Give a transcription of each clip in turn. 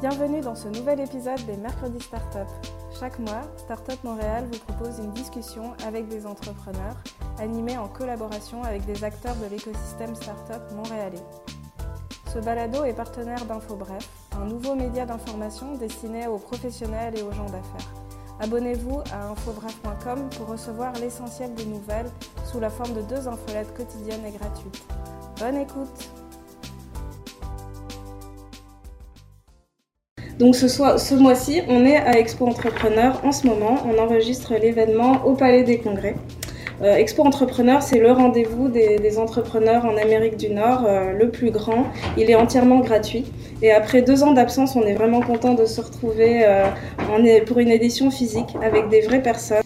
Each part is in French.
Bienvenue dans ce nouvel épisode des Mercredis Startup. Chaque mois, Startup Montréal vous propose une discussion avec des entrepreneurs, animée en collaboration avec des acteurs de l'écosystème Startup montréalais. Ce balado est partenaire d'InfoBref, un nouveau média d'information destiné aux professionnels et aux gens d'affaires. Abonnez-vous à infobref.com pour recevoir l'essentiel des nouvelles sous la forme de deux infolettes quotidiennes et gratuites. Bonne écoute Donc ce, mois-ci, on est à Expo Entrepreneur en ce moment. On enregistre l'événement au Palais des Congrès. Euh, Expo Entrepreneur, c'est le rendez-vous des, entrepreneurs en Amérique du Nord, euh, le plus grand. Il est entièrement gratuit. Et après deux ans d'absence, on est vraiment content de se retrouver euh, pour une édition physique avec des vraies personnes.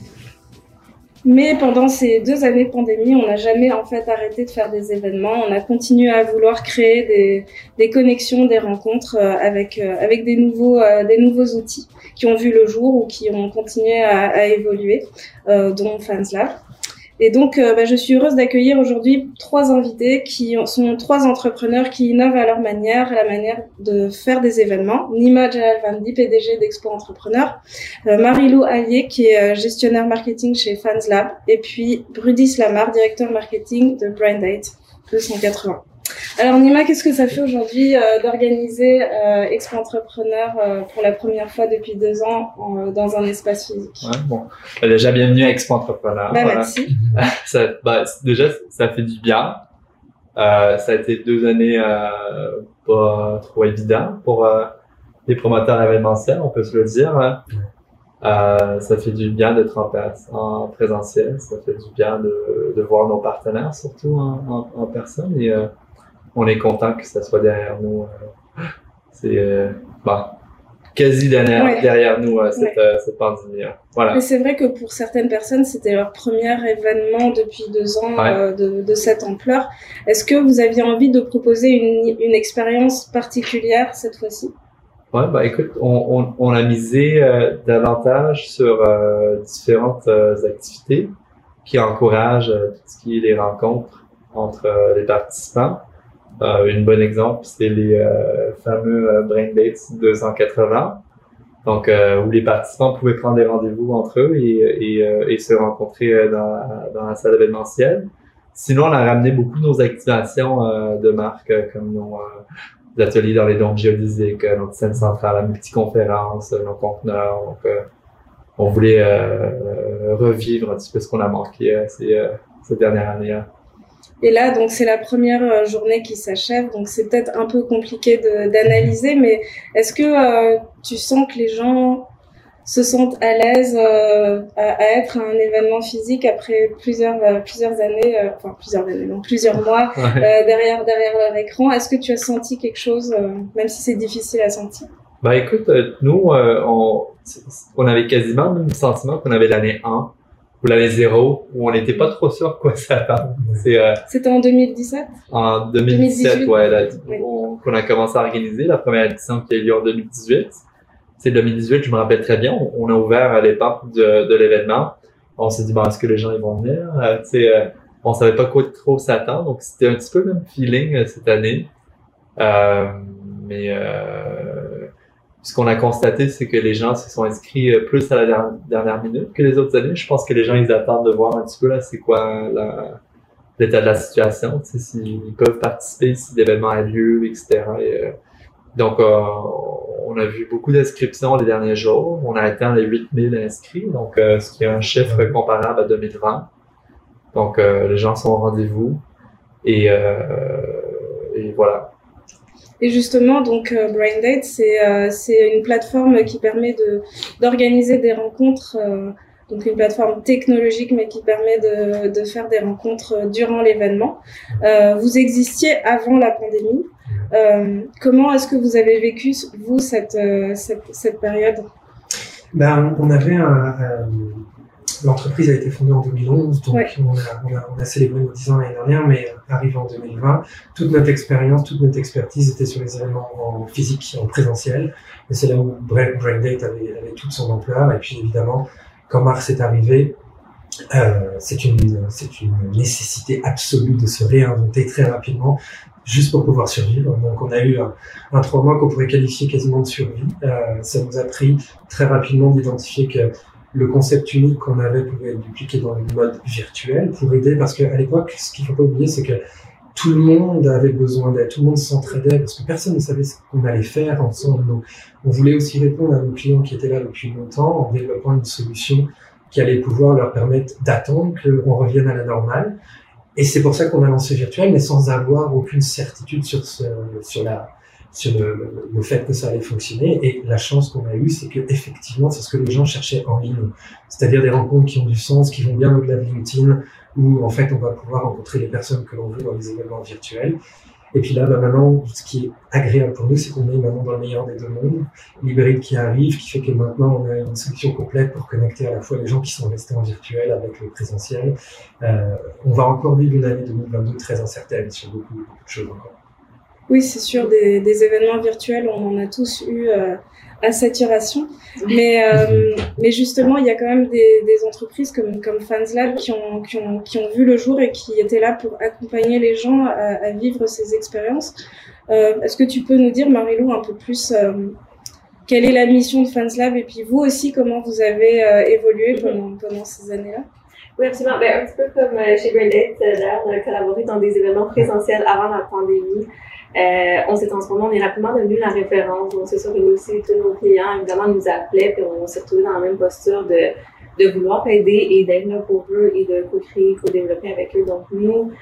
Mais pendant ces deux années de pandémie, on n'a jamais en fait arrêté de faire des événements. On a continué à vouloir créer des, des connexions, des rencontres euh, avec euh, avec des nouveaux euh, des nouveaux outils qui ont vu le jour ou qui ont continué à, à évoluer, dont FansLab. Et donc, euh, bah, je suis heureuse d'accueillir aujourd'hui trois invités qui sont trois entrepreneurs qui innovent à leur manière, à la manière de faire des événements. Nima Jalalvandi, PDG d'Expo Entrepreneur, euh, Marilou Allier, qui est euh, gestionnaire marketing chez FansLab, et puis Brudis Lamar, directeur marketing de Brandate 280. Alors Nima, qu'est-ce que ça fait aujourd'hui euh, d'organiser euh, Expo Entrepreneur euh, pour la première fois depuis deux ans dans un espace physique? Ouais, bon. Bah, déjà, bienvenue à Expo Entrepreneur. Bah, Merci. ça, bah, déjà, ça fait du bien. ça a été deux années pas trop évident pour les promoteurs événementiels, on peut se le dire. Ça fait du bien d'être en, en, présentiel, ça fait du bien de, de voir nos partenaires surtout en, en, en personne et on est content que ça soit derrière nous. Euh, c'est euh, bah, quasi derrière, derrière nous euh, cette, cette pandémie. Voilà. Mais c'est vrai que pour certaines personnes, c'était leur premier événement depuis deux ans de, de, cette ampleur. Est-ce que vous aviez envie de proposer une, une expérience particulière cette fois-ci? Ouais, bah écoute, on, on, on a misé davantage sur différentes activités qui encouragent tout ce qui est les rencontres entre les participants. Euh, une bonne exemple, c'est les euh, fameux euh, Brain Dates 280. Donc, où les participants pouvaient prendre des rendez-vous entre eux et, et, et se rencontrer dans, dans, la salle événementielle. Sinon, on a ramené beaucoup de nos activations de marque, comme nos ateliers dans les dômes géodésiques, notre scène centrale, la multiconférence, nos conteneurs. Donc, on voulait revivre un petit peu ce qu'on a manqué ces, cette dernière année. Et là, donc c'est la première euh, journée qui s'achève, donc c'est peut-être un peu compliqué d'analyser, mais est-ce que euh, tu sens que les gens se sentent à l'aise euh, à, être à un événement physique après plusieurs plusieurs années, enfin plusieurs années, plusieurs mois derrière derrière leur écran? Est-ce que tu as senti quelque chose, même si c'est difficile à sentir? Bah écoute, nous on, on avait quasiment le même sentiment qu'on avait l'année 1 ou l'année zéro, où on n'était pas trop sûr quoi s'attendre. C'est, euh, C'était en 2017 En 2017, ouais, là, qu'on a commencé à organiser la première édition qui a eu lieu en 2018. C'est 2018, je me rappelle très bien, on, a ouvert à l'époque de, de l'événement. On s'est dit, bon, est-ce que les gens ils vont venir? Euh, tu sais, euh, on savait pas quoi trop s'attendre, donc c'était un petit peu le même feeling euh, cette année. Euh, mais ce qu'on a constaté, c'est que les gens se sont inscrits euh, plus à la dernière minute que les autres années. Je pense que les gens, ils attendent de voir un petit peu là, c'est quoi l'état de la situation, s'ils peuvent participer, si l'événement a lieu, etc. Euh, donc, euh, on a vu beaucoup d'inscriptions les derniers jours. On a atteint les 8000 inscrits, donc ce qui est un chiffre comparable à 2020. Donc, les gens sont au rendez-vous. Et, et voilà. Et justement, donc euh, Braindate, c'est euh, c'est une plateforme qui permet d'organiser des rencontres. Euh, donc une plateforme technologique, mais qui permet de, faire des rencontres durant l'événement. Vous existiez avant la pandémie. Comment est-ce que vous avez vécu, vous, cette période? Ben, On avait un, L'entreprise a été fondée en 2011, donc on, a, on, a, on, a, célébré nos 10 ans l'année dernière, mais arrivé en 2020, toute notre expérience, toute notre expertise était sur les événements en physique, en présentiel. Et c'est là où Braindate avait, avait toute son ampleur. Et puis évidemment, quand Mars est arrivé, euh, c'est une, c'est une nécessité absolue de se réinventer très rapidement juste pour pouvoir survivre. Donc on a eu un, trois mois qu'on pourrait qualifier quasiment de survie. Euh, ça nous a pris très rapidement d'identifier que le concept unique qu'on avait pouvait être dupliqué dans le mode virtuel pour aider, parce qu'à l'époque, ce qu'il faut pas oublier, c'est que tout le monde avait besoin d'aide, tout le monde s'entraidait, parce que personne ne savait ce qu'on allait faire ensemble. Donc, on voulait aussi répondre à nos clients qui étaient là depuis longtemps en développant une solution qui allait pouvoir leur permettre d'attendre qu'on revienne à la normale. Et c'est pour ça qu'on a lancé Virtuel, mais sans avoir aucune certitude sur, ce, sur, la, sur le, le, fait que ça allait fonctionner. Et la chance qu'on a eue, c'est que effectivement, c'est ce que les gens cherchaient en ligne, c'est-à-dire des rencontres qui ont du sens, qui vont bien au-delà de LinkedIn, où en fait on va pouvoir rencontrer les personnes que l'on veut dans les événements virtuels. Et puis là, bah maintenant, ce qui est agréable pour nous, c'est qu'on est maintenant dans le meilleur des deux mondes. L'hybride qui arrive, qui fait que maintenant on a une solution complète pour connecter à la fois les gens qui sont restés en virtuel avec le présentiel. Euh, on va encore vivre une année 2022 très incertaine sur beaucoup, beaucoup de choses encore. Oui, c'est sûr, des, des, événements virtuels, on en a tous eu euh, à saturation. Mais, euh, mais justement, il y a quand même des, des entreprises comme, comme FansLab qui ont, qui, ont, qui ont vu le jour et qui étaient là pour accompagner les gens à, à vivre ces expériences. Euh, Est-ce que tu peux nous dire, Marilou, un peu plus quelle est la mission de FansLab et puis vous aussi, comment vous avez euh, évolué pendant, pendant ces années-là? Oui, absolument. Ben, un petit peu comme euh, chez Brandit, d'ailleurs, on a collaboré dans des événements présentiels avant la pandémie. Euh, on s'est transformé, on est rapidement devenu la référence. Donc, c'est sûr que nous aussi, tous nos clients, évidemment, nous appelaient, puis on s'est retrouvés dans la même posture de, de vouloir aider et d'être là pour eux et de co-créer, co-développer avec eux. Donc, nous,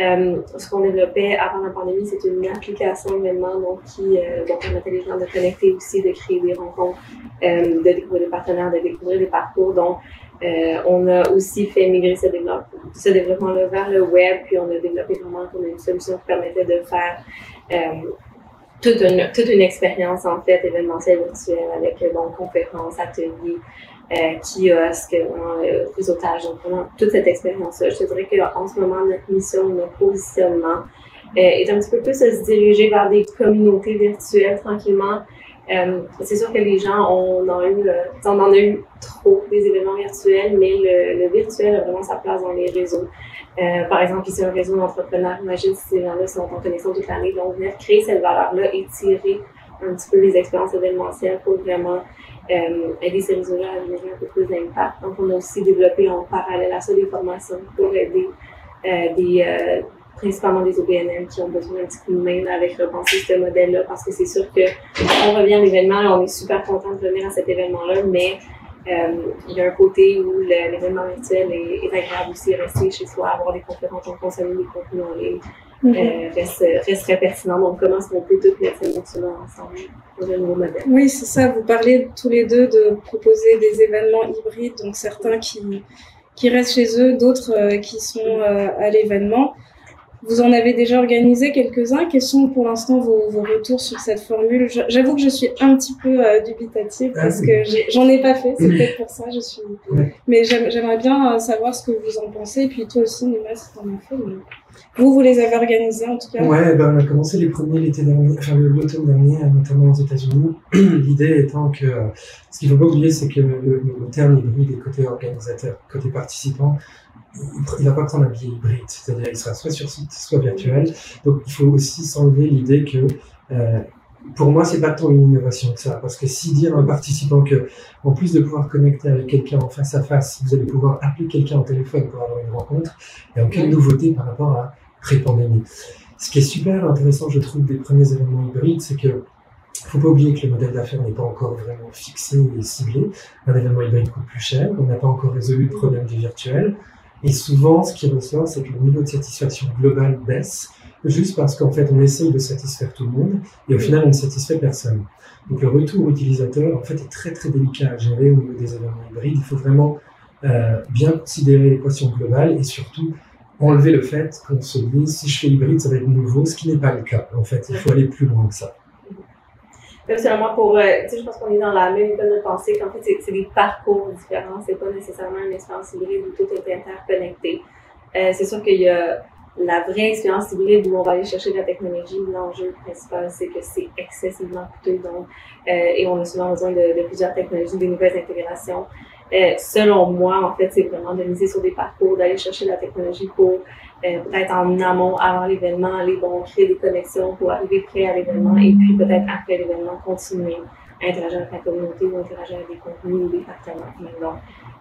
euh, ce qu'on développait avant la pandémie, c'est une application événement donc, qui euh, donc, permettait les gens de connecter aussi, de créer des rencontres, euh, de découvrir des partenaires, de découvrir des parcours. Donc, euh, on a aussi fait migrer ce, développement, ce développement-là vers le web, puis on a développé vraiment comme une solution qui permettait de faire euh, toute, une, toute une expérience en fait événementielle virtuelle avec euh, bon, conférences, ateliers, euh, kiosques, euh, réseautage, donc vraiment toute cette expérience-là. Je te dirais qu'en ce moment, notre mission, notre positionnement est un petit peu plus de se diriger vers des communautés virtuelles tranquillement, euh, c'est sûr que les gens, on en, a eu, euh, en a eu trop des événements virtuels, mais le, virtuel a vraiment sa place dans les réseaux. Euh, par exemple, ici, un réseau d'entrepreneurs, imagine si ces gens-là sont en connaissance toute l'année, donc venir créer cette valeur-là et tirer un petit peu les expériences événementielles pour vraiment aider ces réseaux-là à générer un peu plus d'impact. Donc, on a aussi développé en parallèle à ça des formations pour aider des, principalement des OBNL qui ont besoin d'un petit coup de main avec repenser ce modèle-là parce que c'est sûr que on revient à l'événement, on est super content de venir à cet événement-là, mais euh, il y a un côté où l'événement virtuel est, est, agréable aussi, rester chez soi, avoir des conférences, on consomme des contenus en ligne, mm -hmm. euh, reste, reste, très pertinent. Donc, comment est-ce qu'on peut tout mettre cette notion ensemble pour un nouveau modèle? Oui, c'est ça. Vous parlez tous les deux de proposer des événements hybrides, donc certains qui, qui restent chez eux, d'autres euh, qui sont à l'événement. Vous en avez déjà organisé quelques-uns. Quels sont pour l'instant vos, vos, retours sur cette formule J'avoue que je suis un petit peu euh, dubitative parce que j'en ai, pas fait. C'est peut-être pour ça. Je suis. Mais j'aimerais bien euh, savoir ce que vous en pensez. Et puis toi aussi, Nima, si t'en as fait. Mais... Vous, vous les avez organisés en tout cas Ouais, ben, on a commencé les premiers l'été dernier, enfin l'automne dernier, notamment aux États-Unis. L'idée étant que ce qu'il faut pas oublier, c'est que le, le, terme hybride est côté organisateur, côté participant il va pas prendre un billet hybride, c'est-à-dire il sera soit sur site, soit virtuel. Donc il faut aussi s'enlever l'idée que euh, pour moi c'est pas tant une innovation que ça, parce que si dire à un participant que en plus de pouvoir connecter avec quelqu'un en face à face, vous allez pouvoir appeler quelqu'un au téléphone pour avoir une rencontre, il n'y a aucune nouveauté par rapport à pré-pandémie. Ce qui est super intéressant, je trouve, des premiers événements hybrides, c'est que faut pas oublier que le modèle d'affaires n'est pas encore vraiment fixé et ciblé. Un événement hybride coûte plus cher, on n'a pas encore résolu le problème du virtuel. Et souvent, ce qui ressort, c'est que le niveau de satisfaction global baisse, juste parce qu'en fait, on essaye de satisfaire tout le monde, et au final, on ne satisfait personne. Donc le retour utilisateur, en fait, est très très délicat à gérer au niveau des événements hybrides. Il faut vraiment euh, bien considérer l'équation globale et surtout enlever le fait qu'on se dise si je fais hybride, ça va être nouveau, ce qui n'est pas le cas. En fait, il faut aller plus loin que ça. Personnellement, pour, euh, tu sais, je pense qu'on est dans la même école de pensée qu'en fait, c'est des parcours différents. C'est pas nécessairement une expérience hybride où tout est interconnecté. Euh, c'est sûr qu'il y a la vraie expérience hybride où on va aller chercher de la technologie. L'enjeu principal, c'est que c'est excessivement coûteux, donc, euh, et on a souvent besoin de, de, plusieurs technologies, des nouvelles intégrations. Euh, selon moi, en fait, c'est vraiment de miser sur des parcours, d'aller chercher la technologie pour euh, peut-être en amont, avant l'événement, les bons, créer des connexions pour arriver près à l'événement et puis peut-être après l'événement, continuer à interagir avec la communauté ou interagir avec des contenus ou des partenaires. Donc,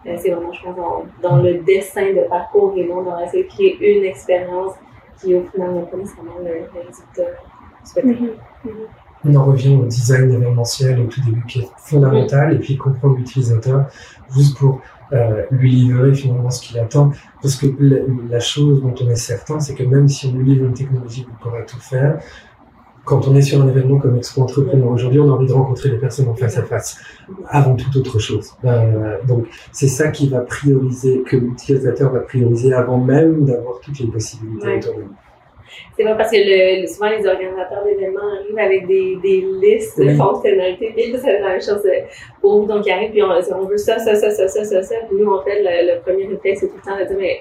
euh, c'est vraiment, je pense, dans, le dessin de parcours et non dans essayer de créer une expérience qui, au final, n'a pas nécessairement le, résultat souhaité. Mm-hmm. Mm-hmm on en revient au design événementiel au tout début qui est fondamental et puis comprendre l'utilisateur juste pour euh, lui livrer finalement ce qu'il attend. Parce que la, chose dont on est certain, c'est que même si on lui livre une technologie qui pourrait tout faire, quand on est sur un événement comme Expo Entrepreneur aujourd'hui, on a envie de rencontrer les personnes en face à face, avant toute autre chose. Euh, donc c'est ça qui va prioriser, que l'utilisateur va prioriser avant même d'avoir toutes les possibilités autour de nous. C'est pas parce que le, souvent les organisateurs d'événements arrivent avec des, des listes de fonctionnalités. Puis c'est la même chose euh, pour vous. Donc, ils arrivent, puis on, on, veut ça, ça, ça, ça, ça, ça, ça. Puis nous, en fait, le, premier réflexe, c'est tout le temps de dire, mais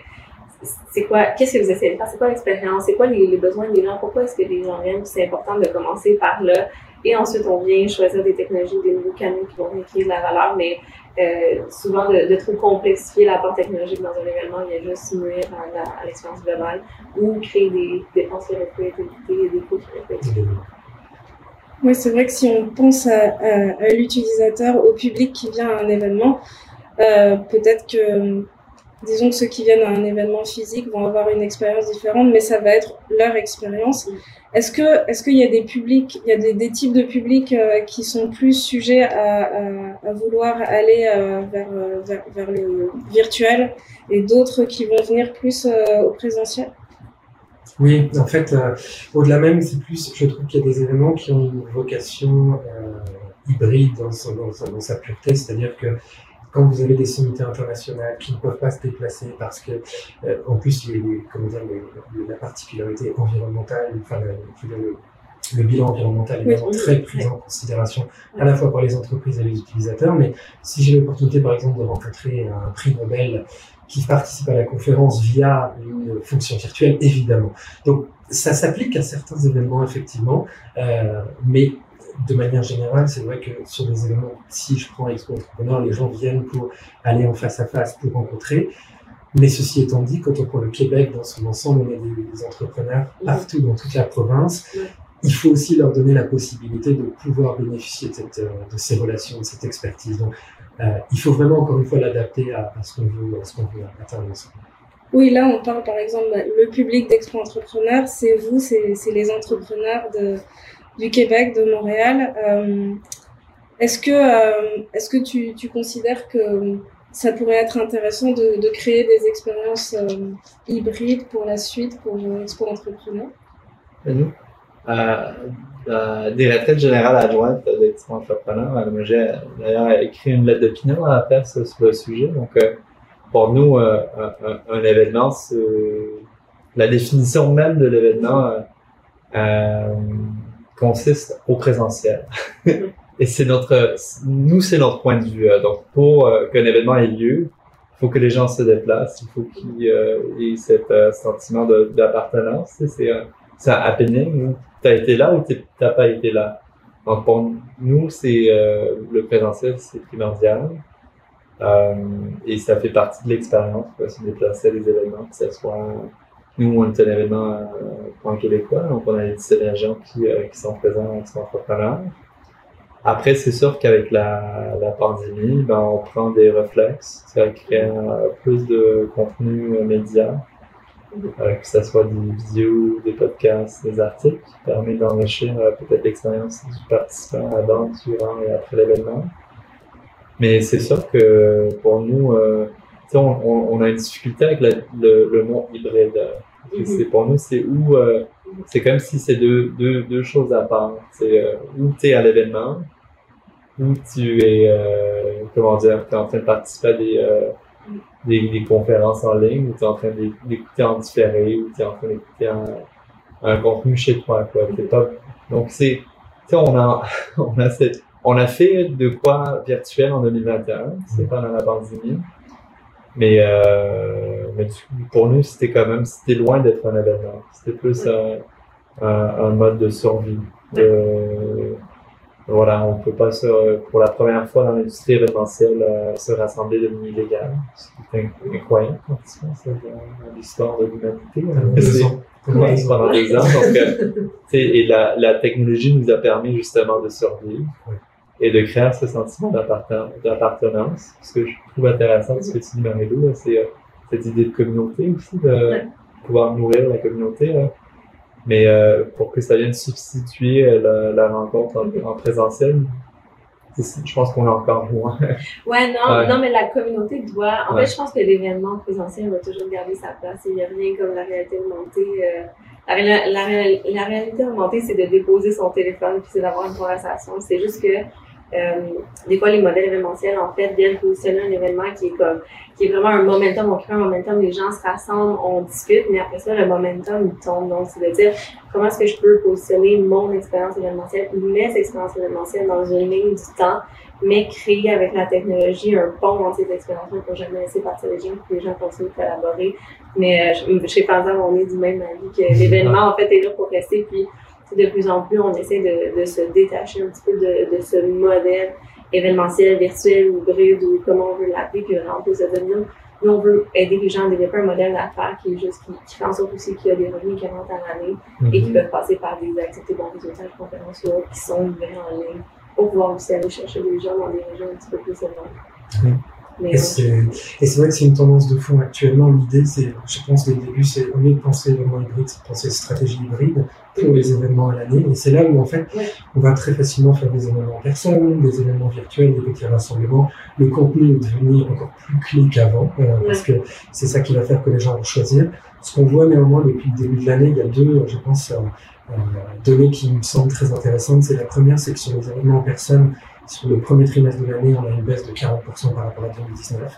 c'est quoi, qu'est-ce que vous essayez de faire? C'est quoi l'expérience? C'est quoi les, les, besoins des gens? Pourquoi est-ce que les gens viennent? C'est important de commencer par là. Et ensuite, on vient choisir des technologies, des nouveaux canaux qui vont créer de la valeur. Mais euh, souvent de, de, trop complexifier l'apport technologique dans un événement il vient juste nuire à, à l'expérience globale ou créer des dépenses de et des coûts de Oui, c'est vrai que si on pense à, à, l'utilisateur, au public qui vient à un événement, euh, peut-être que, disons que ceux qui viennent à un événement physique vont avoir une expérience différente, mais ça va être leur expérience. Est-ce que est-ce qu'il y a des publics, il y a des, types de publics euh, qui sont plus sujets à, vouloir aller euh, vers, euh, vers, le virtuel et d'autres qui vont venir plus au présentiel? Oui, en fait, au-delà même, c'est plus, je trouve qu'il y a des événements qui ont une vocation hybride dans, dans sa pureté, c'est-à-dire que quand vous avez des sommités internationales qui ne peuvent pas se déplacer parce que, euh, en plus, les, comment dire, la particularité environnementale, enfin, le, le, bilan environnemental est vraiment très pris en considération à la fois par les entreprises et les utilisateurs. Mais si j'ai l'opportunité, par exemple, de rencontrer un prix Nobel qui participe à la conférence via une fonction virtuelle, évidemment. Donc, ça s'applique à certains événements, effectivement, euh, mais de manière générale, c'est vrai que sur des événements, si je prends Expo Entrepreneur, les gens viennent pour aller en face à face, pour rencontrer. Mais ceci étant dit, quand on prend le Québec dans son ensemble, on a des, entrepreneurs partout dans toute la province. Il faut aussi leur donner la possibilité de pouvoir bénéficier de, cette, euh, de ces relations, de cette expertise. Donc, euh, il faut vraiment, encore une fois, l'adapter à, ce qu'on veut, ce qu'on veut atteindre ensemble. Oui, là, on parle par exemple, le public d'Expo Entrepreneur, c'est vous, c'est les entrepreneurs de, du Québec, de Montréal. Euh, est-ce que, euh, est-ce que tu, tu, considères que ça pourrait être intéressant de, de créer des expériences euh, hybrides pour la suite, pour Expo Entrepreneur? Des retraites générales adjointes d'Expo Entrepreneur, j'ai d'ailleurs écrit une lettre d'opinion à la presse sur le sujet. Donc, pour nous, un, événement, la définition même de l'événement consiste au présentiel. Et c'est notre, nous, c'est notre point de vue. Euh, donc, pour euh, qu'un événement ait lieu, il faut que les gens se déplacent, il faut qu'il y ait ce sentiment d'appartenance. C'est un happening. Tu as été là ou tu n'as pas été là. Donc, pour nous, c'est le présentiel, c'est primordial. Euh, et ça fait partie de l'expérience, se déplacer à des événements, que ce soit nous, on est un événement euh, pour un Québécois, donc on a les 17 agents qui, euh, qui sont présents, qui sont entrepreneurs. Après, c'est sûr qu'avec la, pandémie, ben, on prend des réflexes, ça crée euh, plus de contenu média, euh, que ce soit des vidéos, des podcasts, des articles, qui permet d'enrichir peut-être l'expérience du participant avant, durant et après l'événement. Mais c'est sûr que pour nous, on, on, on, a une difficulté avec le, le, mot hybride. Mhm. C'est pour nous, c'est où euh, c'est comme si c'est deux, deux, deux, choses à part. C'est euh, où tu es à l'événement, où tu es, euh, comment dire, tu es en train de participer à des, euh, des, des, conférences en ligne, ou tu es en train d'écouter en différé, ou tu es en train d'écouter un, un, contenu chez toi. Quoi. Pas, donc, c'est, on a, on, a cette, on a fait de quoi virtuel en 2021, c'est pendant la pandémie. Mais, euh, mais pour nous, c'était quand même, c'était loin d'être un événement. C'était plus un, un, un, mode de survie. De, voilà, on peut pas se, pour la première fois dans l'industrie événementielle euh, se rassembler de manière illégale, ce qui est incroyable quand c'est dans l'histoire de l'humanité. Hein. pendant deux ans. Donc, euh, et la, la technologie nous a permis justement de survivre et de créer ce sentiment d'appartenance. Ce que je trouve intéressant de ce que tu dis, Marie-Lou, c'est euh, cette idée de communauté aussi, de pouvoir nourrir la communauté. Mais euh, pour que ça vienne substituer euh, la, rencontre en, présentiel, je pense qu'on est encore loin. ouais, non, non, mais la communauté doit. En fait, je pense que l'événement présentiel va toujours garder sa place. Il n'y a rien comme la réalité augmentée. Euh, la, la, la, réalité augmentée, c'est de déposer son téléphone puis c'est d'avoir une conversation. C'est juste que euh, des fois, les modèles événementiels, en fait, viennent positionner un événement qui est comme, qui est vraiment un momentum. On crée un momentum, les gens se rassemblent, on discute, mais après ça, le momentum, il tombe. Donc, c'est de dire, comment est-ce que je peux positionner mon expérience événementielle, mes expériences événementielles dans une ligne du temps, mais créer avec la technologie un pont entre ces expériences-là pour jamais laisser partir les gens, pour que les gens continuent de collaborer. Mais euh, chez Panzer, on est du même avis que l'événement, en fait, est là pour rester, puis de plus en plus, on essaie de, de se détacher un petit peu de, de, ce modèle événementiel, virtuel ou hybride ou comment on veut l'appeler, puis on peut se dire, nous, on veut aider les gens à développer un modèle d'affaires qui est juste, qui, qui, fait en sorte aussi qu'il y a des revenus qui rentrent à l'année et qui mhm. peuvent passer par des activités de résultats, de conférences qui sont livrées en ligne pour pouvoir aussi aller chercher des gens dans des régions un petit peu plus éloignées. Et c'est vrai que c'est une tendance de fond actuellement. L'idée, c'est, je pense, les débuts, c'est au lieu de penser événement hybride, c'est de penser stratégie hybride pour les événements à l'année. Et c'est là où, en fait, on va très facilement faire des événements en personne, des événements virtuels, des petits rassemblements. Le contenu est devenu encore plus clé qu'avant, euh, parce que c'est ça qui va faire que les gens vont choisir. Ce qu'on voit néanmoins depuis le début de l'année, il y a deux, je pense, euh, euh données qui me semblent très intéressantes. C'est la première, c'est que sur les événements en personne, sur le premier trimestre de l'année, on a une baisse de 40% par rapport à 2019.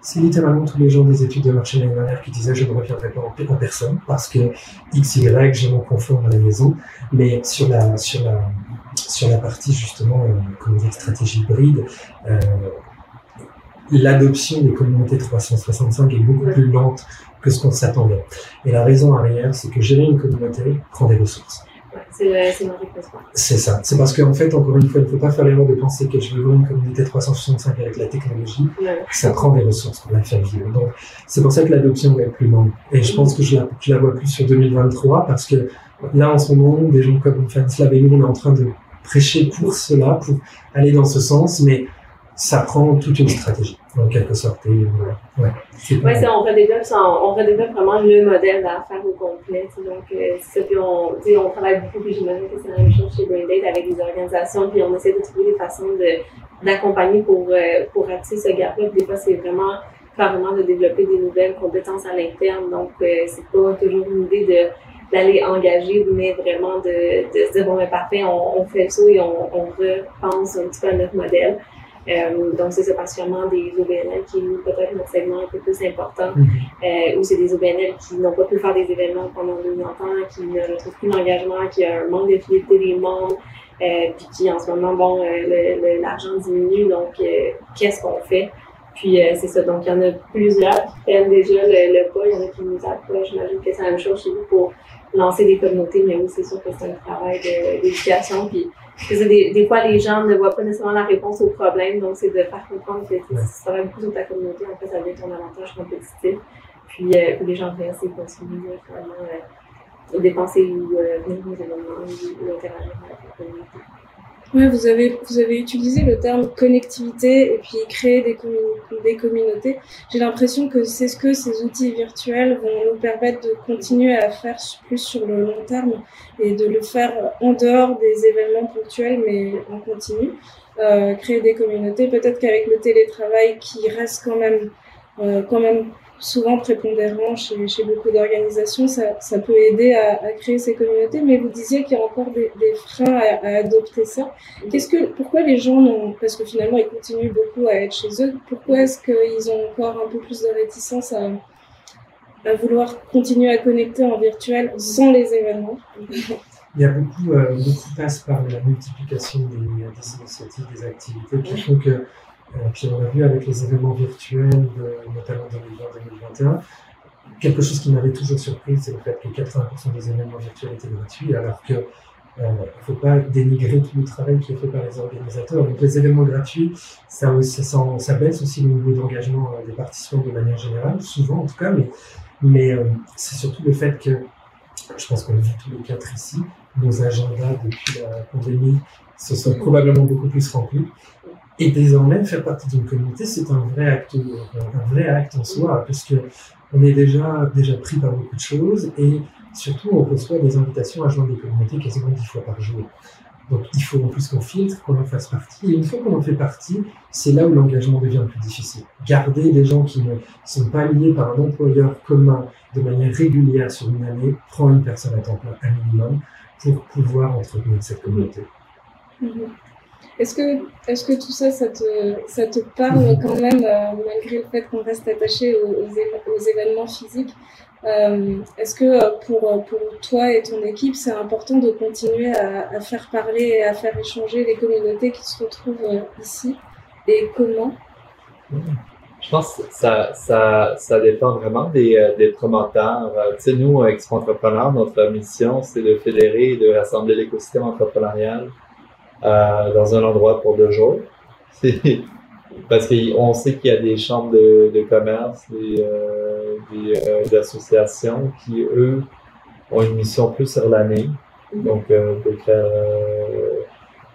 C'est littéralement tous les gens des études de marché l'année dernière qui disaient je ne reviendrai pas en, personne parce que X, Y, j'ai mon confort à la maison. Mais sur la, sur la, sur la partie justement, euh, comme dire, stratégie hybride, euh, l'adoption des communautés 365 est beaucoup plus lente que ce qu'on s'attendait. Et la raison arrière, c'est que gérer une communauté prend des ressources. C'est ça. C'est parce qu'en fait, encore une fois, il ne faut pas faire l'erreur de penser que je veux voir une communauté 365 avec la technologie. Ça prend des ressources pour la faire vivre. Donc, c'est pour ça que l'adoption va être plus longue. Et je pense que je la, je la vois plus sur 2023 parce que là, en ce moment, des gens comme Fanslav et nous, on est en train de prêcher pour cela, pour aller dans ce sens, mais ça prend toute une stratégie en quelque sorte. Et, ouais, ouais ça, on, redéveloppe, on redéveloppe vraiment le modèle d'affaires au complet. Donc, euh, ça, puis on, on travaille beaucoup, puis j'imagine que c'est la même chose chez Braindate avec des organisations, puis on essaie de trouver des façons d'accompagner pour, euh, pour attirer ce gap-là. Des fois, c'est vraiment carrément de développer des nouvelles compétences à l'interne. Donc, euh, c'est pas toujours une idée de d'aller engager, mais vraiment de, de se dire, bon, mais parfait, on, on fait ça et on, on repense un petit peu à notre modèle. Euh, donc, c'est particulièrement des OBNL qui ont peut-être notre segment un peu plus important, mhm. euh, ou c'est des OBNL qui n'ont pas pu faire des événements pendant deux ans, qui ne retrouvent plus d'engagement, qui a un manque de fidélité des membres, euh, puis qui en ce moment, bon, euh, l'argent diminue, donc euh, qu'est-ce qu'on fait? Puis c'est ça, donc il y en a plusieurs qui prennent déjà le, le pas, il y en a qui nous approchent, j'imagine que c'est la même chose chez vous pour lancer des communautés, mais oui, c'est sûr que c'est un travail d'éducation, puis des, des, fois, les gens ne voient pas nécessairement la réponse au problème, donc c'est de faire comprendre que si tu travailles beaucoup sur ta communauté, en fait, ça devient ton avantage compétitif. Puis, euh, les gens restent et continuent vraiment euh, dépenser ou euh, venir aux événements ou, interagir avec la communauté. Ouais, vous avez, vous avez utilisé le terme connectivité et puis créer des, des communautés. J'ai l'impression que c'est ce que ces outils virtuels vont nous permettre de continuer à faire plus sur le long terme et de le faire en dehors des événements ponctuels mais en continu. Euh, créer des communautés, peut-être qu'avec le télétravail qui reste quand même, euh, quand même souvent prépondérant chez, chez beaucoup d'organisations, ça, ça, peut aider à, à, créer ces communautés, mais vous disiez qu'il y a encore des, des freins à, à, adopter ça. Qu'est-ce que, pourquoi les gens n'ont, parce que finalement ils continuent beaucoup à être chez eux, pourquoi est-ce qu'ils ont encore un peu plus de réticence à, à vouloir continuer à connecter en virtuel sans les événements? Il y a beaucoup, euh, beaucoup passe par la multiplication des, des initiatives, des activités qui font que puis on a vu avec les événements virtuels, notamment 2020-2021, quelque chose qui m'avait toujours surpris, c'est le fait que 80% des événements virtuels étaient gratuits, alors que il ne faut pas dénigrer tout le travail qui est fait par les organisateurs. Donc les événements gratuits, ça, baisse aussi le niveau d'engagement des participants de manière générale, souvent en tout cas, mais, mais c'est surtout le fait que, je pense qu'on vit tous les quatre ici, nos agendas depuis la pandémie se sont probablement beaucoup plus remplis. Et désormais, faire partie d'une communauté, c'est un vrai acte, un vrai acte en soi, parce que on est déjà, déjà pris par beaucoup de choses et surtout, on reçoit des invitations à joindre des communautés quasiment dix fois par jour. Donc, il faut en plus qu'on filtre, qu'on en fasse partie. Et une fois qu'on en fait partie, c'est là où l'engagement devient le plus difficile. Garder des gens qui ne sont pas liés par un employeur commun de manière régulière sur une année prend une personne à temps plein, un minimum, pour pouvoir entretenir cette communauté. Mhm. Est-ce que, est que tout ça, ça te, ça te parle quand même, euh, malgré le fait qu'on reste attaché aux, aux, événements physiques euh, Est-ce que euh, pour, pour toi et ton équipe, c'est important de continuer à, à, faire parler et à faire échanger les communautés qui se retrouvent ici? Et comment? Je pense que ça, ça, ça dépend vraiment des, des promoteurs. tu sais, nous, Expo Entrepreneurs, notre mission, c'est de fédérer et de rassembler l'écosystème entrepreneurial dans un endroit pour deux jours. Parce qu'on sait qu'il y a des chambres de, de commerce, des, euh, des, euh, associations qui, eux, ont une mission plus sur l'année. Mhm. Donc, euh, de faire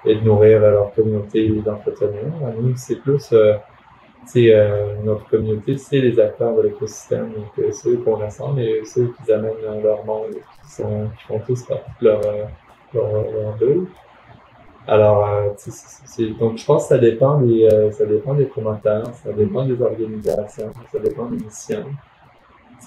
et de nourrir leur communauté d'entrepreneurs. Nous, c'est plus, c'est notre communauté, c'est les acteurs de l'écosystème. Donc, ceux qu'on rassemble et ceux qui amènent leur monde, qui, sont, qui font tous partie de leur, leur, leur alors, euh, donc je pense que ça dépend des, euh, ça dépend des promoteurs, ça dépend des organisations, ça dépend des missions.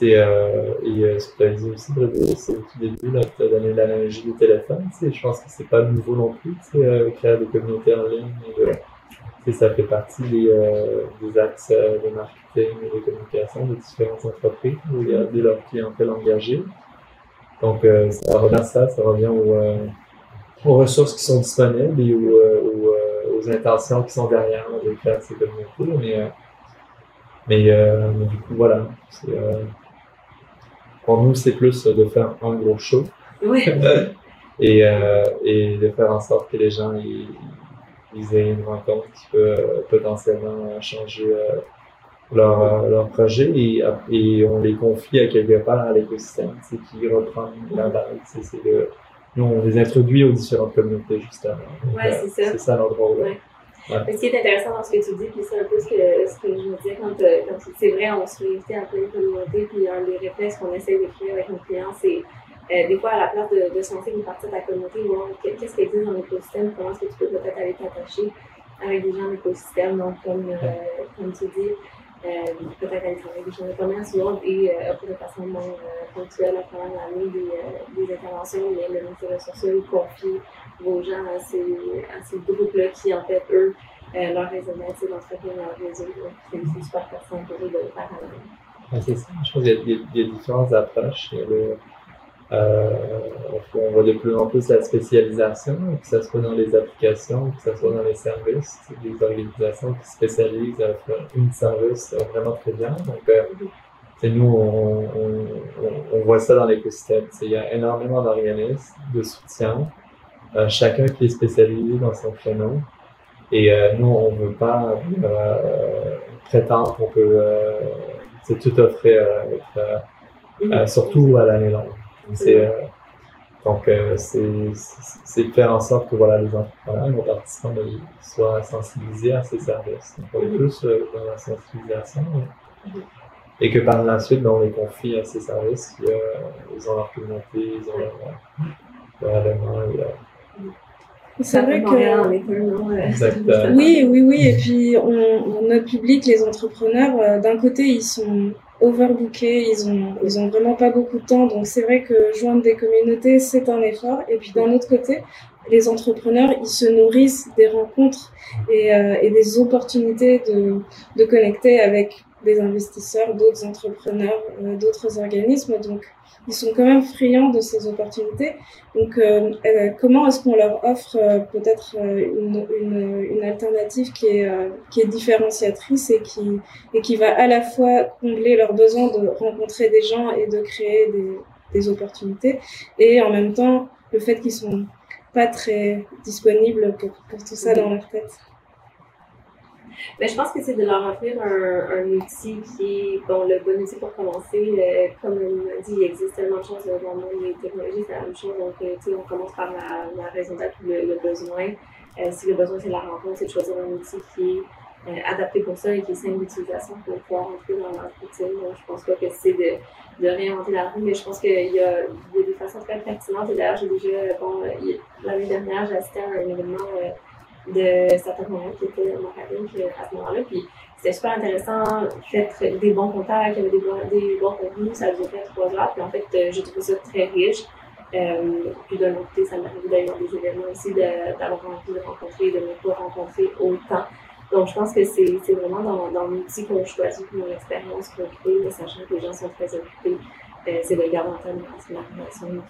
Euh, et euh, ce que tu as dit aussi, c'est au tout début, tu as donné l'analogie du téléphone. Je pense que c'est pas nouveau non plus, euh, créer des communautés en ligne. Et ça fait partie des, euh, des axes de marketing et de communication de différentes entreprises où il y a des leurs clientèle engagée. Donc, ça revient à ça, ça revient au aux ressources qui sont disponibles et aux, euh, euh, aux, intentions qui sont derrière de faire ces communautés. Mais, euh, mais, du coup, voilà. pour nous, c'est plus de faire un gros show. Oui. et, et de faire en sorte que les gens ils, ils aient une rencontre qui peut potentiellement changer leur, leur projet et, et, on les confie à quelque part à l'écosystème, c'est qui reprend la. C'est le, nous, on les introduit aux différentes communautés, justement. Oui, c'est ça. C'est ça l'endroit où. Ouais. Ouais. Ce qui est intéressant dans ce que tu dis, puis c'est un peu ce que, ce que je me disais quand, euh, quand c'est vrai, on se réunit à plein de communautés, puis un des réflexes qu'on essaie d'écrire avec nos clients, c'est euh, des fois à la place de, de se lancer une partie de ta communauté, voir qu'est-ce qui existe dans l'écosystème, comment est-ce que tu peux peut-être aller t'attacher avec des gens de l'écosystème, donc comme, euh, comme tu dis, peut-être aller travailler des choses de commerce ou autre et euh, de façon moins euh, ponctuelle à travers l'année des, euh, des interventions même le ressources sociales confier vos gens à ces, à ces groupes-là qui, en fait, eux, euh, leur réseau c'est d'entretenir leur réseau. C'est super pertinent pour eux de faire à c'est ça. Je pense qu'il y, y, a différentes approches. Il y a le, euh, on voit de plus en plus la spécialisation, que ce soit dans les applications, que ce soit dans les services. Des organisations qui spécialisent à faire une service vraiment très bien. Donc, euh, nous, on, on, on, voit ça dans l'écosystème. Il y a énormément d'organismes de soutien, euh, chacun qui est spécialisé dans son créneau. Et euh, nous, on ne veut pas euh, prétendre qu'on peut euh, tout offrir, surtout à l'année longue. C'est, euh, donc, euh, c'est de faire en sorte que voilà, les entrepreneurs, nos participants ben, soient sensibilisés à ces services. Donc, on est plus euh, dans la sensibilisation. Et que par la suite, ben, on les confie à ces services. ils ont leur communauté, ils ont leur, leur élément. C'est vrai que. Oui, oui, oui. Et puis, on, notre public, les entrepreneurs, d'un côté, ils sont overbookés, ils ont, ils ont vraiment pas beaucoup de temps. Donc c'est vrai que joindre des communautés, c'est un effort. Et puis d'un autre côté, les entrepreneurs, ils se nourrissent des rencontres et, euh, des opportunités de, de connecter avec des investisseurs, d'autres entrepreneurs, euh, d'autres organismes. Donc ils sont quand même friands de ces opportunités. Donc, euh, euh comment est-ce qu'on leur offre euh, peut-être une, alternative qui est, différenciatrice et qui, et qui va à la fois combler leurs besoins de rencontrer des gens et de créer des, opportunités, et en même temps, le fait qu'ils sont pas très disponibles pour, pour tout ça dans leur tête? Mais je pense que c'est de leur offrir un, un, outil qui est bon, le bon outil pour commencer. Comme on dit, il existe tellement de choses dans le monde des technologies, c'est la même chose. Donc, euh, on commence par la, la raison d'être le, le, besoin. Euh, si le besoin, c'est la rencontre, c'est de choisir un outil qui est euh, adapté pour ça et qui est simple d'utilisation pour pouvoir entrer dans leur routine. Donc, je pense pas que c'est de, de réinventer la roue, mais je pense qu'il y, y, a des façons très pertinentes. Et d'ailleurs, j'ai déjà, bon, l'année dernière, j'ai assisté à un événement de certains moments qui était mon académique à ce moment-là. Puis c'était super intéressant, fait des bons contacts, il y avait des bons, des bons contenus, ça a duré trois heures. Puis en fait, euh, j'ai trouvé ça très riche. Euh, puis d'un autre côté, ça m'arrive d'aller dans des événements aussi, d'avoir envie de rencontrer, de ne pas rencontrer autant. Donc, je pense que c'est vraiment dans, dans l'outil qu'on choisit pour mon expérience qu'on crée, mais sachant que les gens sont très occupés, euh, c'est de garder en tête la relation.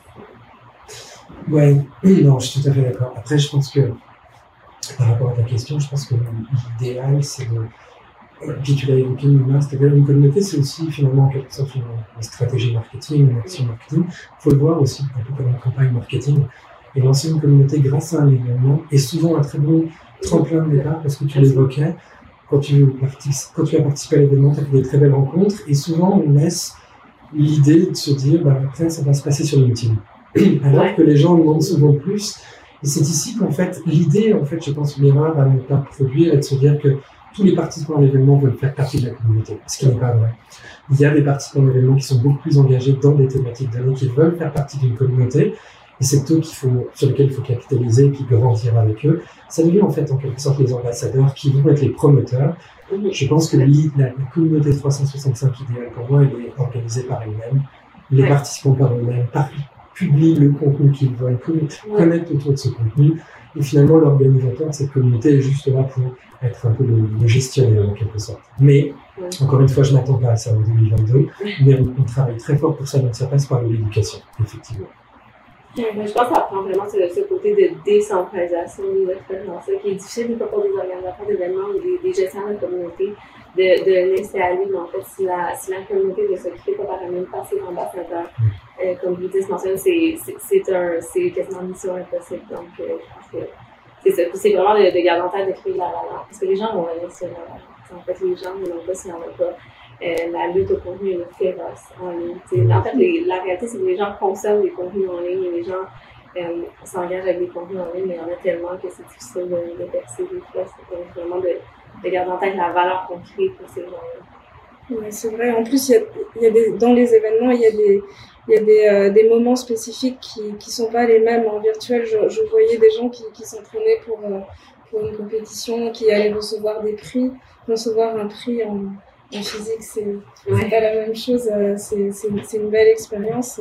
Oui, non, je suis tout à fait d'accord. Après, je pense que par rapport à ta question, je pense que l'idéal, c'est de. Puis tu l'as évoqué, c'est-à-dire une communauté, c'est aussi finalement en quelque sorte une, stratégie marketing, une action marketing. Il faut le voir aussi un peu comme une campagne marketing. Et lancer une communauté grâce à un événement est souvent un très bon tremplin de départ parce que tu l'évoquais. Quand tu, quand tu as participé à l'événement, tu as fait des très belles rencontres et souvent on laisse l'idée de se dire, bah, après, ça va se passer sur LinkedIn. Alors que les gens demandent souvent plus et c'est ici qu'en fait, l'idée, en fait, je pense, l'erreur à ne pas produire est de se dire que tous les participants à l'événement veulent faire partie de la communauté, ce qui n'est pas vrai. Il y a des participants à l'événement qui sont beaucoup plus engagés dans des thématiques données, qui veulent faire partie d'une communauté, et c'est eux qu'il faut, sur lesquels il faut capitaliser et puis grandir avec eux. Ça devient en fait en quelque sorte les ambassadeurs qui vont être les promoteurs. Je pense que la, la communauté 365 idéale pour moi, elle est organisée par elle-même, les participants par eux-mêmes, par publient le contenu qu'ils veulent, connaître autour de ce contenu. Et finalement, l'organisateur de cette communauté est juste là pour être un peu le, gestionnaire en quelque sorte. Mais, encore une fois, je m'attends pas à ça en 2022, mais on, travaille très fort pour ça, donc ça passe par l'éducation, effectivement. je pense que ça prend vraiment ce, ce côté de décentralisation de l'expérience qui est difficile pour des organisateurs d'événements ou des, des gestionnaires de communauté de, de laisser aller, mais en fait, si la, si la communauté ne s'occupe pas par elle-même par ses ambassadeurs, euh, comme vous dites, c'est quasiment une mission impossible. Donc, euh, je pense que c'est vraiment de, de garder en tête de créer la valeur. Parce que les gens vont aller sur la valeur. En fait, les gens ne l'ont pas s'il n'y en a pas. Euh, la lutte au contenu est féroce en ligne. En fait, la réalité, c'est que les gens consomment des contenus en ligne les gens euh, s'engagent avec des contenus en ligne, mais il y en a tellement que c'est difficile de, de percer des fois. C'est vraiment de de garder en tête la valeur qu'on crée pour ces gens-là. Oui, c'est vrai. En plus, il y a, il y a des, dans les événements, il y a des, il y a des, euh, des moments spécifiques qui ne sont pas les mêmes. En virtuel, je, je voyais des gens qui, qui s'entraînaient pour, euh, pour une compétition, qui allaient recevoir des prix. Recevoir un prix en, en physique, c'est ouais. pas la même chose. Euh, c'est une belle expérience.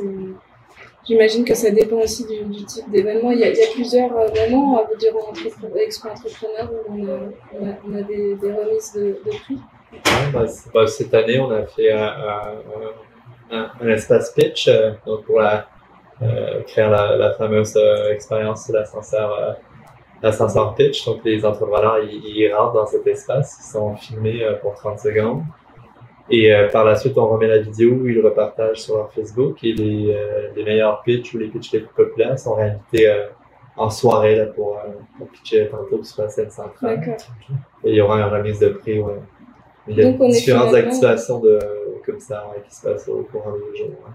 J'imagine que ça dépend aussi du, du type d'événement. Il, il, y a plusieurs moments, à vous dire, en Expo Entrepreneur où on a, on a, on a des, des, remises de, de prix. Ouais, bah, bah, cette année, on a fait un, un, un espace pitch euh, donc pour la, euh, créer la, la fameuse euh, expérience de l'ascenseur euh, l'ascenseur pitch. Donc, les entrepreneurs, ils, ils, rentrent dans cet espace, ils sont filmés pour 30 secondes. Et euh, par la suite, on remet la vidéo, ils le repartagent sur leur Facebook et les, euh, les meilleurs pitchs ou les pitchs les plus populaires sont réinvités euh, en soirée là, pour, pour pitcher tantôt sur la scène centrale. Et il y aura une remise de prix. Ouais. Il y a Donc, différentes activations de, comme ça ouais, qui se passent au courant des jours. Ouais.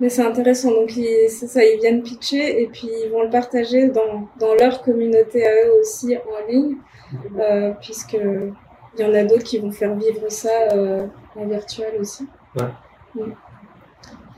Mais c'est intéressant. Donc, c'est ça, ils viennent pitcher et puis ils vont le partager dans, dans leur communauté à eux aussi en ligne, euh, puisque il y en a d'autres qui vont faire vivre ça euh, en virtuel aussi. Ouais.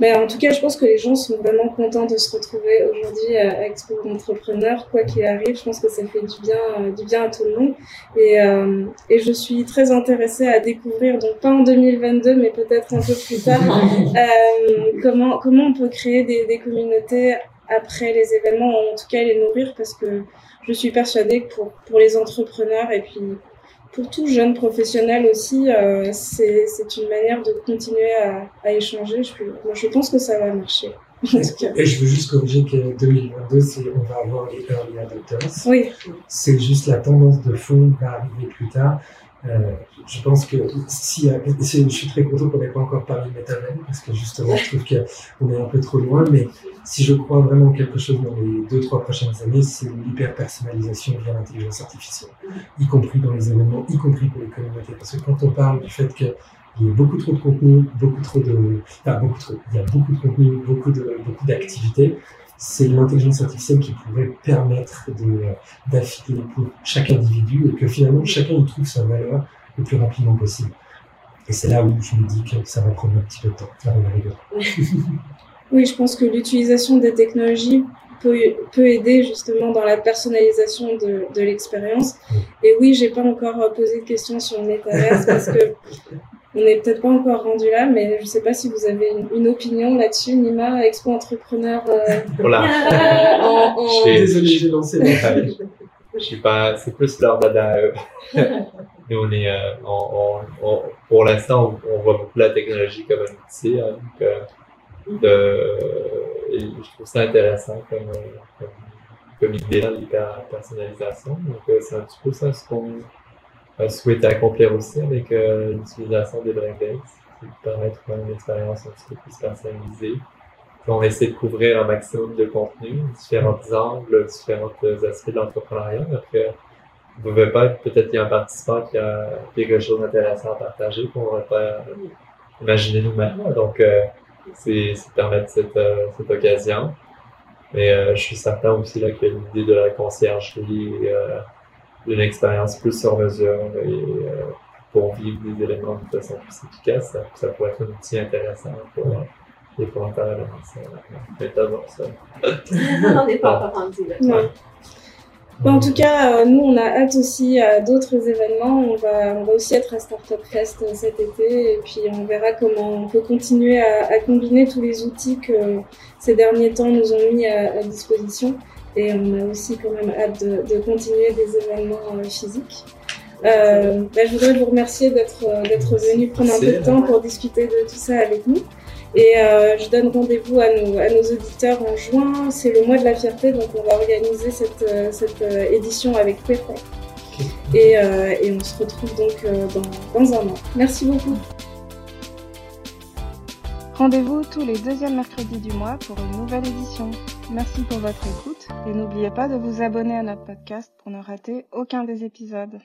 Mais en tout cas, je pense que les gens sont vraiment contents de se retrouver aujourd'hui à Expo Entrepreneur, quoi qu'il arrive. Je pense que ça fait du bien, euh, du bien à tout le monde. Et, euh, et je suis très intéressée à découvrir, donc pas en 2022, mais peut-être un peu plus tard, euh, comment, comment on peut créer des, des communautés après les événements, en tout cas les nourrir, parce que je suis persuadée que pour, pour les entrepreneurs et puis pour tout jeune professionnel aussi, euh, c'est une manière de continuer à, à échanger. Je, moi, je pense que ça va marcher. Et je veux juste corriger que 2022, c'est on va avoir les early adopters. Oui. C'est juste la tendance de fond qui va arriver plus tard. Euh, je pense que si, je suis très content qu'on n'ait pas encore parlé de métavers parce que justement je trouve qu'on est un peu trop loin, mais si je crois vraiment quelque chose dans les deux trois prochaines années, c'est l'hyper personnalisation via l'intelligence artificielle, y compris dans les événements, y compris pour les communautés, parce que quand on parle du fait que il y a beaucoup trop de contenu, beaucoup trop de, enfin, beaucoup trop, il y a beaucoup de contenu, beaucoup de, beaucoup d'activités c'est l'intelligence artificielle qui pourrait permettre d'affiner pour chaque individu et que finalement chacun y trouve sa valeur le plus rapidement possible. Et c'est là où je me dis que ça va prendre un petit peu de temps, ça Oui, je pense que l'utilisation des technologies peut, peut, aider justement dans la personnalisation de, de l'expérience. Et oui, j'ai pas encore posé de questions sur le métaverse parce que on n'est peut-être pas encore rendu là, mais je ne sais pas si vous avez une, opinion là-dessus, Nima, expo entrepreneur. Euh, voilà. en, Désolé, j'ai lancé Je suis pas, c'est plus leur dada. Nous, on est, euh, on, pour l'instant, on, voit beaucoup la technologie comme un outil. Hein, donc, euh, de, et je trouve ça intéressant comme, comme, comme idée, l'hyper personnalisation. Donc, c'est un petit peu ça ce qu'on souhaite accomplir aussi avec euh, l'utilisation des brain c'est de permettre une expérience un petit peu plus personnalisée. on essaie de couvrir un maximum de contenu, différents angles, différents aspects de l'entrepreneuriat. Après, vous ne pouvez pas, peut-être qu'il y a un participant qui a quelque chose d'intéressant à partager qu'on n'aurait pas imaginé nous-mêmes. Donc, euh, c'est permettre cette, euh, cette occasion. Mais je suis certain aussi là, que l'idée de la conciergerie d'une expérience plus sur mesure et euh, pour vivre des éléments de façon plus efficace, ça, pourrait être un outil intéressant pour euh, les volontaires à l'avancée. ça. On n'est pas encore rendu là. En tout cas, euh, nous, on a hâte aussi à d'autres événements. On va, on va aussi être à Startup Fest cet été et puis on verra comment on peut continuer à, à combiner tous les outils que ces derniers temps nous ont mis à, à disposition et on a aussi quand même hâte de, de continuer des événements euh, physiques. Euh, bah, je voudrais vous remercier d'être euh, venu prendre un peu de temps pour discuter de tout ça avec nous. Et euh, je donne rendez-vous à nos, à nos auditeurs en juin. C'est le mois de la fierté, donc on va organiser cette, cette édition avec Pépé. Et, euh, et, on se retrouve donc dans, dans un an. Merci beaucoup. Rendez-vous tous les deuxièmes mercredis du mois pour une nouvelle édition. Merci pour votre écoute et n'oubliez pas de vous abonner à notre podcast pour ne rater aucun des épisodes.